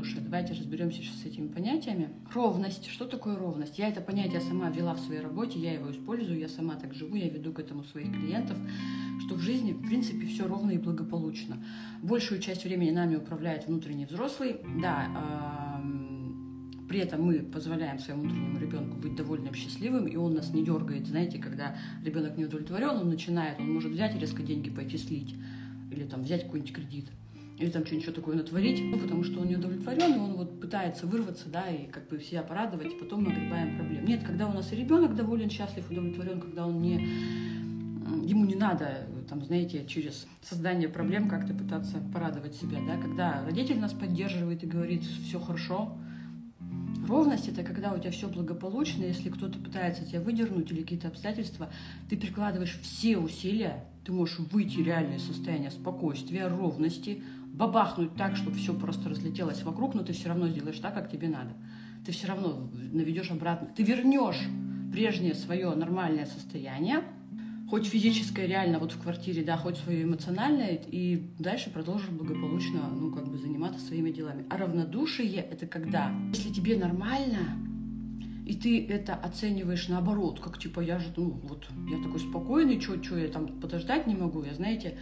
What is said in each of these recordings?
равнодушие. Давайте разберемся с этими понятиями. Ровность. Что такое ровность? Я это понятие сама ввела в своей работе, я его использую, я сама так живу, я веду к этому своих клиентов, что в жизни, в принципе, все ровно и благополучно. Большую часть времени нами управляет внутренний взрослый. Да, при этом мы позволяем своему внутреннему ребенку быть довольным, счастливым, и он нас не дергает. Знаете, когда ребенок не удовлетворен, он начинает, он может взять резко деньги пойти слить, или там взять какой-нибудь кредит, или там что-нибудь такое натворить, ну, потому что он не удовлетворен, и он вот пытается вырваться, да, и как бы себя порадовать, и потом мы огребаем проблем. Нет, когда у нас и ребенок доволен, счастлив, удовлетворен, когда он не ему не надо, там, знаете, через создание проблем как-то пытаться порадовать себя, да, когда родитель нас поддерживает и говорит, все хорошо, Ровность – это когда у тебя все благополучно, если кто-то пытается тебя выдернуть или какие-то обстоятельства, ты прикладываешь все усилия, ты можешь выйти в реальное состояние спокойствия, ровности, бабахнуть так, чтобы все просто разлетелось вокруг, но ты все равно сделаешь так, как тебе надо. Ты все равно наведешь обратно. Ты вернешь прежнее свое нормальное состояние, хоть физическое, реально, вот в квартире, да, хоть свое эмоциональное, и дальше продолжишь благополучно, ну, как бы заниматься своими делами. А равнодушие — это когда, если тебе нормально, и ты это оцениваешь наоборот, как типа я же, ну, вот, я такой спокойный, что, я там подождать не могу, я, знаете,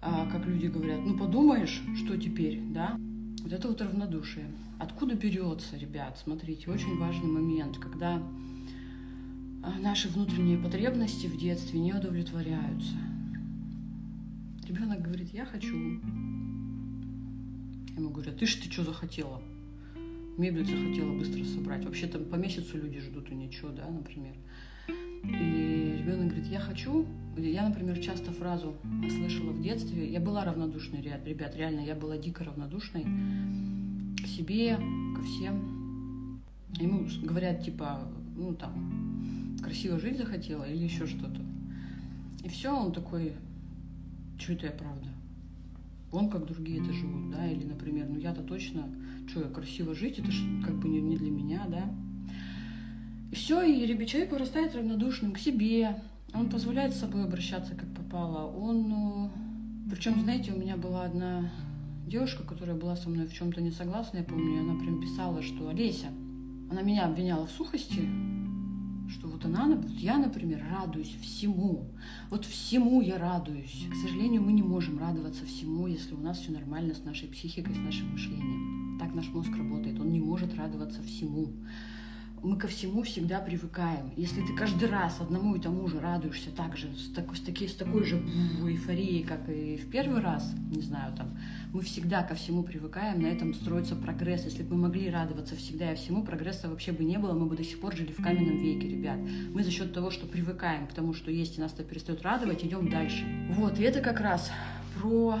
а, как люди говорят, ну, подумаешь, что теперь, да, вот это вот равнодушие. Откуда берется, ребят, смотрите, очень важный момент, когда а наши внутренние потребности в детстве не удовлетворяются. Ребенок говорит, я хочу. Ему говорю, «А ты ж ты что захотела? Мебель захотела быстро собрать. Вообще там по месяцу люди ждут и ничего, да, например. И ребенок говорит, я хочу. Я, например, часто фразу слышала в детстве. Я была равнодушной, ребят, реально, я была дико равнодушной к себе, ко всем. Ему говорят, типа, ну там, красиво жить захотела или еще что-то. И все, он такой, что это я правда? Он как другие это живут, да, или, например, ну я-то точно, что я красиво жить, это же как бы не, не для меня, да. И все, и человек вырастает равнодушным к себе, он позволяет с собой обращаться как попало, он, ну, причем, знаете, у меня была одна девушка, которая была со мной в чем-то не согласна, я помню, она прям писала, что Олеся, она меня обвиняла в сухости, вот она, вот я, например, радуюсь всему. Вот всему я радуюсь. К сожалению, мы не можем радоваться всему, если у нас все нормально с нашей психикой, с нашим мышлением. Так наш мозг работает. Он не может радоваться всему мы ко всему всегда привыкаем. Если ты каждый раз одному и тому же радуешься так же, с такой, с такой, с такой же эйфорией, как и в первый раз, не знаю, там, мы всегда ко всему привыкаем, на этом строится прогресс. Если бы мы могли радоваться всегда и всему, прогресса вообще бы не было, мы бы до сих пор жили в каменном веке, ребят. Мы за счет того, что привыкаем к тому, что есть, и нас это перестает радовать, идем дальше. Вот, и это как раз про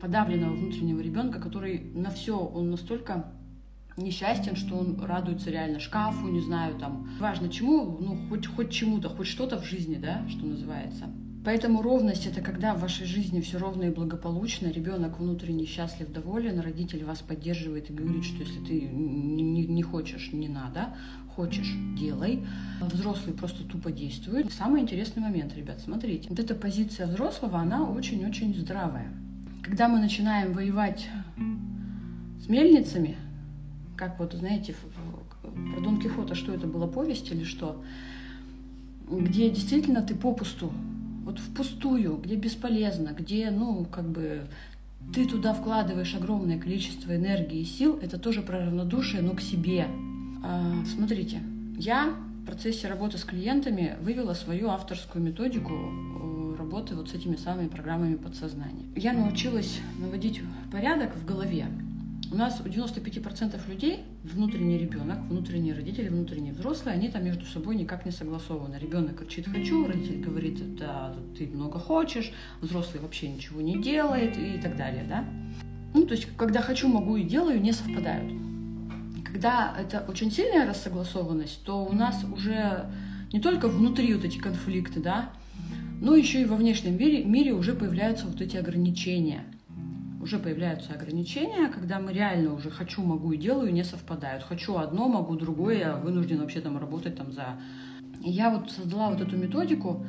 подавленного внутреннего ребенка, который на все, он настолько несчастен, что он радуется реально шкафу, не знаю, там, важно чему, ну, хоть, хоть чему-то, хоть что-то в жизни, да, что называется. Поэтому ровность — это когда в вашей жизни все ровно и благополучно, ребенок внутренне счастлив, доволен, родитель вас поддерживает и говорит, что если ты не, не, хочешь, не надо, хочешь — делай. Взрослый просто тупо действует. Самый интересный момент, ребят, смотрите. Вот эта позиция взрослого, она очень-очень здравая. Когда мы начинаем воевать с мельницами, как вот, знаете, про Дон Кихота, что это было, повесть или что, где действительно ты попусту, вот впустую, где бесполезно, где, ну, как бы ты туда вкладываешь огромное количество энергии и сил, это тоже про равнодушие, но к себе. А, смотрите, я в процессе работы с клиентами вывела свою авторскую методику э, работы вот с этими самыми программами подсознания. Я научилась наводить порядок в голове, у нас у 95% людей внутренний ребенок, внутренний родитель, внутренний взрослый, они там между собой никак не согласованы. Ребенок кричит «хочу», родитель говорит «да, ты много хочешь», взрослый вообще ничего не делает и так далее, да. Ну, то есть, когда «хочу», «могу» и «делаю» не совпадают. Когда это очень сильная рассогласованность, то у нас уже не только внутри вот эти конфликты, да, но еще и во внешнем мире, мире уже появляются вот эти ограничения – уже появляются ограничения, когда мы реально уже хочу, могу и делаю, не совпадают. Хочу одно, могу другое, я вынужден вообще там работать там за... И я вот создала вот эту методику,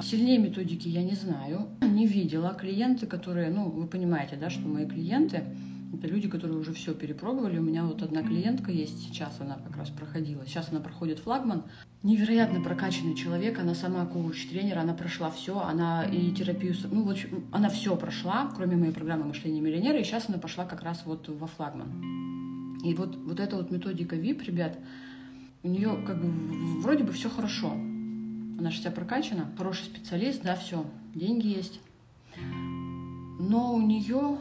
Сильнее методики я не знаю, не видела. Клиенты, которые, ну, вы понимаете, да, что мои клиенты, Это люди, которые уже все перепробовали. У меня вот одна клиентка есть, сейчас она как раз проходила. Сейчас она проходит флагман. Невероятно прокачанный человек, она сама коуч-тренер, она прошла все, она и терапию, ну, вот она все прошла, кроме моей программы мышления миллионера, и сейчас она пошла как раз вот во флагман. И вот, вот эта вот методика VIP, ребят, у нее как бы вроде бы все хорошо. Она же вся прокачана, хороший специалист, да, все, деньги есть. Но у нее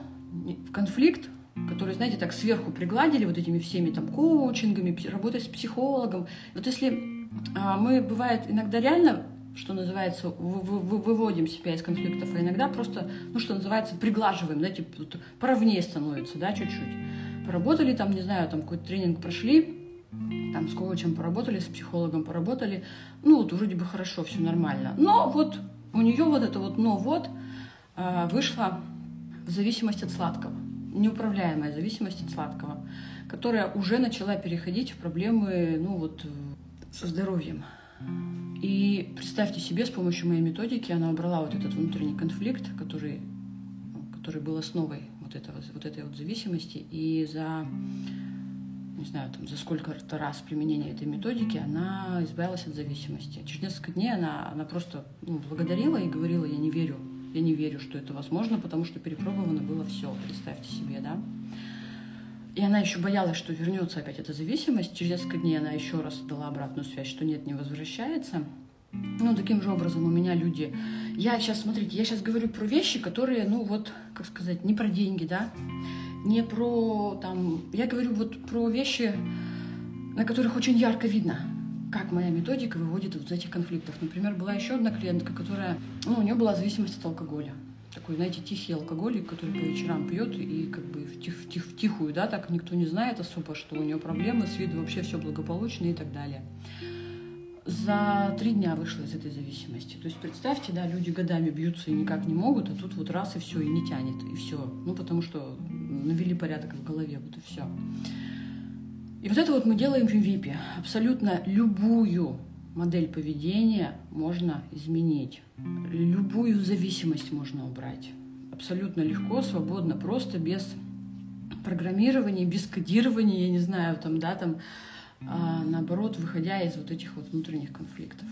конфликт, который, знаете, так сверху пригладили вот этими всеми там коучингами, работать с психологом. Вот если а, мы, бывает, иногда реально что называется, выводим себя из конфликтов, а иногда просто, ну, что называется, приглаживаем, знаете, поровнее становится, да, чуть-чуть. Поработали там, не знаю, там какой-то тренинг прошли, там с коучем поработали, с психологом поработали, ну вот вроде бы хорошо, все нормально. Но вот у нее вот это вот «но вот» а, вышло в зависимость от сладкого, неуправляемая зависимость от сладкого, которая уже начала переходить в проблемы, ну вот, со здоровьем. И представьте себе, с помощью моей методики она убрала вот этот внутренний конфликт, который, который был основой вот, этого, вот этой вот зависимости, и за не знаю, там, за сколько-то раз применения этой методики она избавилась от зависимости. Через несколько дней она, она просто ну, благодарила и говорила, я не верю, я не верю, что это возможно, потому что перепробовано было все, представьте себе, да. И она еще боялась, что вернется опять эта зависимость. Через несколько дней она еще раз дала обратную связь, что нет, не возвращается. Ну, таким же образом у меня люди... Я сейчас, смотрите, я сейчас говорю про вещи, которые, ну вот, как сказать, не про деньги, да, не про там... Я говорю вот про вещи, на которых очень ярко видно, как моя методика выводит из этих конфликтов. Например, была еще одна клиентка, которая... Ну, у нее была зависимость от алкоголя. Такой, знаете, тихий алкоголик, который по вечерам пьет и как бы в, тих, в, тих, в тихую, да, так никто не знает особо, что у нее проблемы, с виду вообще все благополучно и так далее за три дня вышла из этой зависимости. То есть представьте, да, люди годами бьются и никак не могут, а тут вот раз и все, и не тянет, и все. Ну, потому что навели порядок в голове, вот и все. И вот это вот мы делаем в ВИПе. Абсолютно любую модель поведения можно изменить. Любую зависимость можно убрать. Абсолютно легко, свободно, просто без программирования, без кодирования, я не знаю, там, да, там, а наоборот, выходя из вот этих вот внутренних конфликтов.